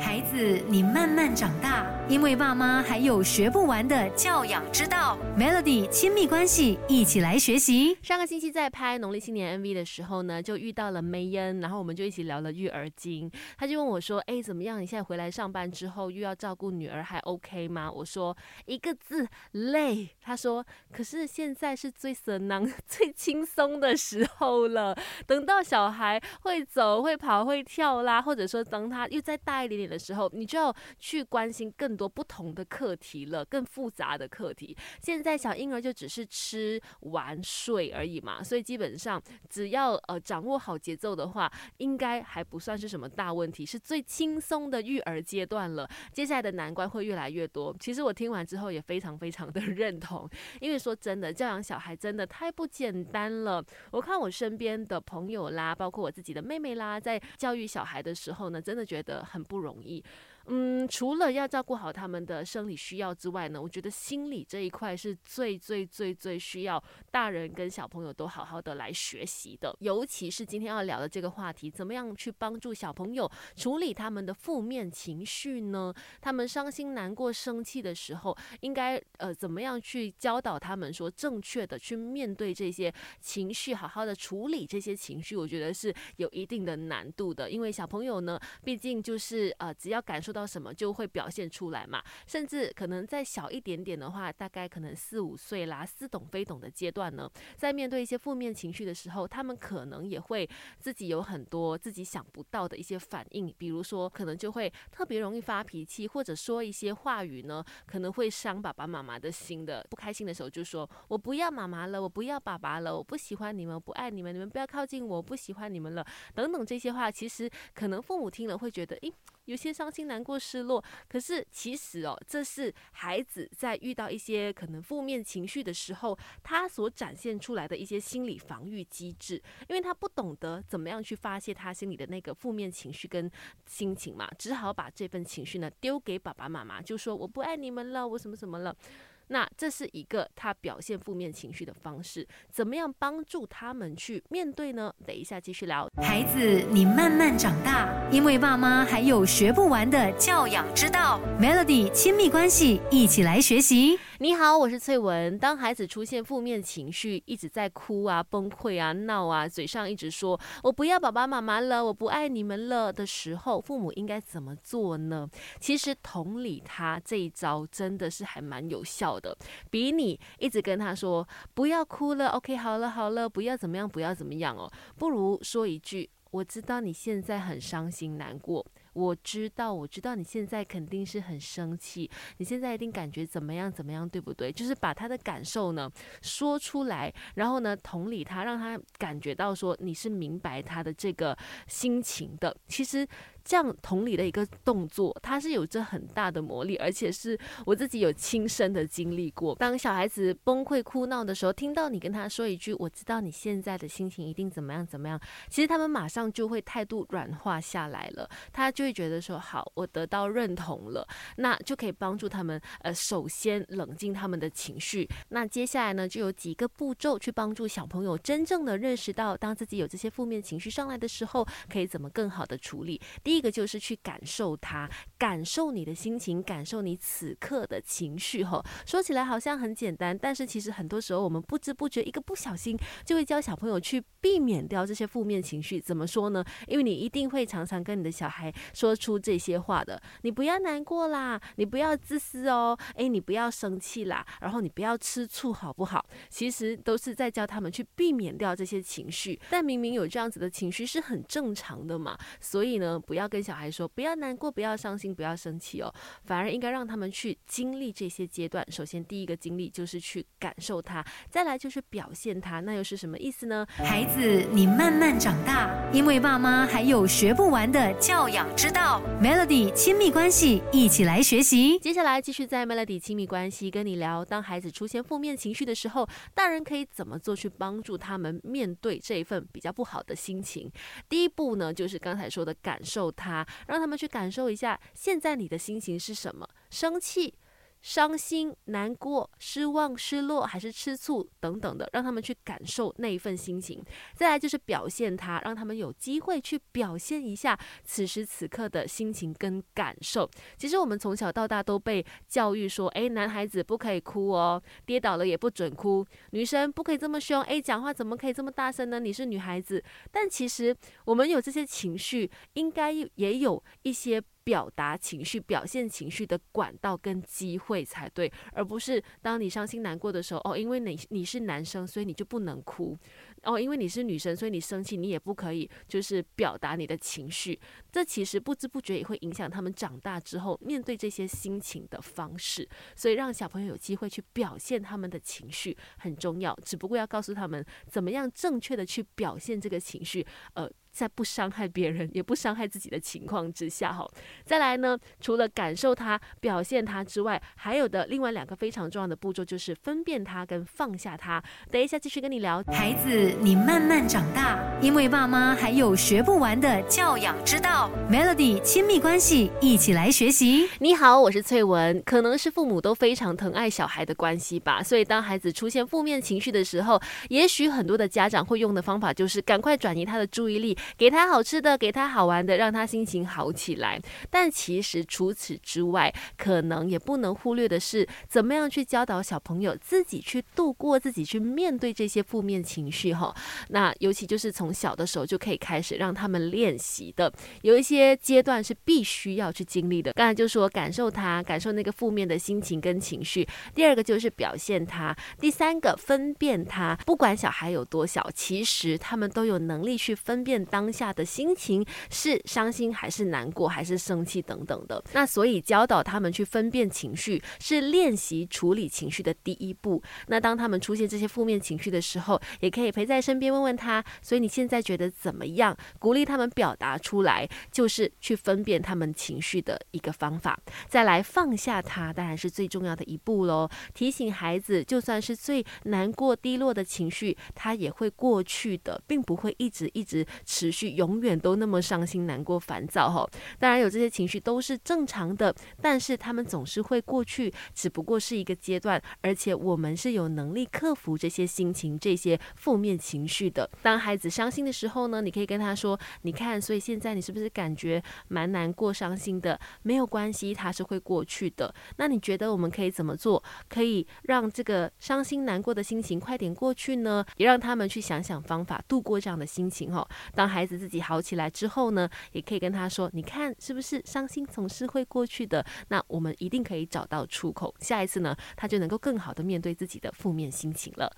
孩子，你慢慢长大，因为爸妈还有学不完的教养之道。Melody 亲密关系，一起来学习。上个星期在拍农历新年 MV 的时候呢，就遇到了梅恩，然后我们就一起聊了育儿经。他就问我说：“哎，怎么样？你现在回来上班之后，又要照顾女儿，还 OK 吗？”我说：“一个字，累。”他说：“可是现在是最色囊、最轻松的时候了。等到小孩会走、会跑、会跳啦，或者说等他又再大一点点。”的时候，你就要去关心更多不同的课题了，更复杂的课题。现在小婴儿就只是吃、玩、睡而已嘛，所以基本上只要呃掌握好节奏的话，应该还不算是什么大问题，是最轻松的育儿阶段了。接下来的难关会越来越多。其实我听完之后也非常非常的 认同，因为说真的，教养小孩真的太不简单了。我看我身边的朋友啦，包括我自己的妹妹啦，在教育小孩的时候呢，真的觉得很不容。容易。嗯，除了要照顾好他们的生理需要之外呢，我觉得心理这一块是最最最最需要大人跟小朋友都好好的来学习的。尤其是今天要聊的这个话题，怎么样去帮助小朋友处理他们的负面情绪呢？他们伤心、难过、生气的时候，应该呃怎么样去教导他们说正确的去面对这些情绪，好好的处理这些情绪？我觉得是有一定的难度的，因为小朋友呢，毕竟就是呃只要感受。到什么就会表现出来嘛，甚至可能再小一点点的话，大概可能四五岁啦，似懂非懂的阶段呢，在面对一些负面情绪的时候，他们可能也会自己有很多自己想不到的一些反应，比如说可能就会特别容易发脾气，或者说一些话语呢，可能会伤爸爸妈妈的心的。不开心的时候就说：“我不要妈妈了，我不要爸爸了，我不喜欢你们，不爱你们，你们不要靠近我，不喜欢你们了。”等等这些话，其实可能父母听了会觉得，诶。有些伤心、难过、失落，可是其实哦，这是孩子在遇到一些可能负面情绪的时候，他所展现出来的一些心理防御机制，因为他不懂得怎么样去发泄他心里的那个负面情绪跟心情嘛，只好把这份情绪呢丢给爸爸妈妈，就说我不爱你们了，我什么什么了。那这是一个他表现负面情绪的方式，怎么样帮助他们去面对呢？等一下继续聊。孩子，你慢慢长大，因为爸妈还有学不完的教养之道。Melody 亲密关系，一起来学习。你好，我是翠文。当孩子出现负面情绪，一直在哭啊、崩溃啊、闹啊，嘴上一直说“我不要爸爸妈妈了，我不爱你们了”的时候，父母应该怎么做呢？其实同理他这一招真的是还蛮有效。的，比你一直跟他说不要哭了，OK，好了好了，不要怎么样，不要怎么样哦，不如说一句，我知道你现在很伤心难过。我知道，我知道你现在肯定是很生气，你现在一定感觉怎么样怎么样，对不对？就是把他的感受呢说出来，然后呢同理他，让他感觉到说你是明白他的这个心情的。其实这样同理的一个动作，它是有着很大的魔力，而且是我自己有亲身的经历过。当小孩子崩溃哭闹的时候，听到你跟他说一句“我知道你现在的心情一定怎么样怎么样”，其实他们马上就会态度软化下来了，他就。会觉得说好，我得到认同了，那就可以帮助他们。呃，首先冷静他们的情绪。那接下来呢，就有几个步骤去帮助小朋友真正的认识到，当自己有这些负面情绪上来的时候，可以怎么更好的处理。第一个就是去感受它，感受你的心情，感受你此刻的情绪。哈，说起来好像很简单，但是其实很多时候我们不知不觉一个不小心就会教小朋友去避免掉这些负面情绪。怎么说呢？因为你一定会常常跟你的小孩。说出这些话的，你不要难过啦，你不要自私哦，诶，你不要生气啦，然后你不要吃醋，好不好？其实都是在教他们去避免掉这些情绪，但明明有这样子的情绪是很正常的嘛，所以呢，不要跟小孩说不要难过，不要伤心，不要生气哦，反而应该让他们去经历这些阶段。首先，第一个经历就是去感受它，再来就是表现它，那又是什么意思呢？孩子，你慢慢长大，因为爸妈还有学不完的教养。知道 Melody 亲密关系，一起来学习。接下来继续在 Melody 亲密关系跟你聊，当孩子出现负面情绪的时候，大人可以怎么做去帮助他们面对这一份比较不好的心情？第一步呢，就是刚才说的感受他，让他们去感受一下现在你的心情是什么，生气。伤心、难过、失望、失落，还是吃醋等等的，让他们去感受那一份心情。再来就是表现他，让他们有机会去表现一下此时此刻的心情跟感受。其实我们从小到大都被教育说，诶，男孩子不可以哭哦，跌倒了也不准哭，女生不可以这么凶，诶，讲话怎么可以这么大声呢？你是女孩子。但其实我们有这些情绪，应该也有一些。表达情绪、表现情绪的管道跟机会才对，而不是当你伤心难过的时候，哦，因为你你是男生，所以你就不能哭。哦，因为你是女生，所以你生气你也不可以，就是表达你的情绪。这其实不知不觉也会影响他们长大之后面对这些心情的方式。所以让小朋友有机会去表现他们的情绪很重要，只不过要告诉他们怎么样正确的去表现这个情绪。呃，在不伤害别人也不伤害自己的情况之下，哈。再来呢，除了感受它、表现它之外，还有的另外两个非常重要的步骤就是分辨它跟放下它。等一下继续跟你聊，孩子。你慢慢长大，因为爸妈还有学不完的教养之道。Melody 亲密关系，一起来学习。你好，我是翠文。可能是父母都非常疼爱小孩的关系吧，所以当孩子出现负面情绪的时候，也许很多的家长会用的方法就是赶快转移他的注意力，给他好吃的，给他好玩的，让他心情好起来。但其实除此之外，可能也不能忽略的是，怎么样去教导小朋友自己去度过，自己去面对这些负面情绪。哈。那尤其就是从小的时候就可以开始让他们练习的，有一些阶段是必须要去经历的。刚才就说感受它，感受那个负面的心情跟情绪。第二个就是表现它，第三个分辨它。不管小孩有多小，其实他们都有能力去分辨当下的心情是伤心还是难过还是生气等等的。那所以教导他们去分辨情绪，是练习处理情绪的第一步。那当他们出现这些负面情绪的时候，也可以陪在。在身边问问他，所以你现在觉得怎么样？鼓励他们表达出来，就是去分辨他们情绪的一个方法。再来放下他，当然是最重要的一步喽。提醒孩子，就算是最难过、低落的情绪，他也会过去的，并不会一直一直持续，永远都那么伤心、难过、烦躁。哈，当然有这些情绪都是正常的，但是他们总是会过去，只不过是一个阶段，而且我们是有能力克服这些心情、这些负面情。绪的，当孩子伤心的时候呢，你可以跟他说：“你看，所以现在你是不是感觉蛮难过、伤心的？没有关系，它是会过去的。那你觉得我们可以怎么做，可以让这个伤心难过的心情快点过去呢？也让他们去想想方法度过这样的心情。哈，当孩子自己好起来之后呢，也可以跟他说：你看，是不是伤心总是会过去的？那我们一定可以找到出口。下一次呢，他就能够更好的面对自己的负面心情了。”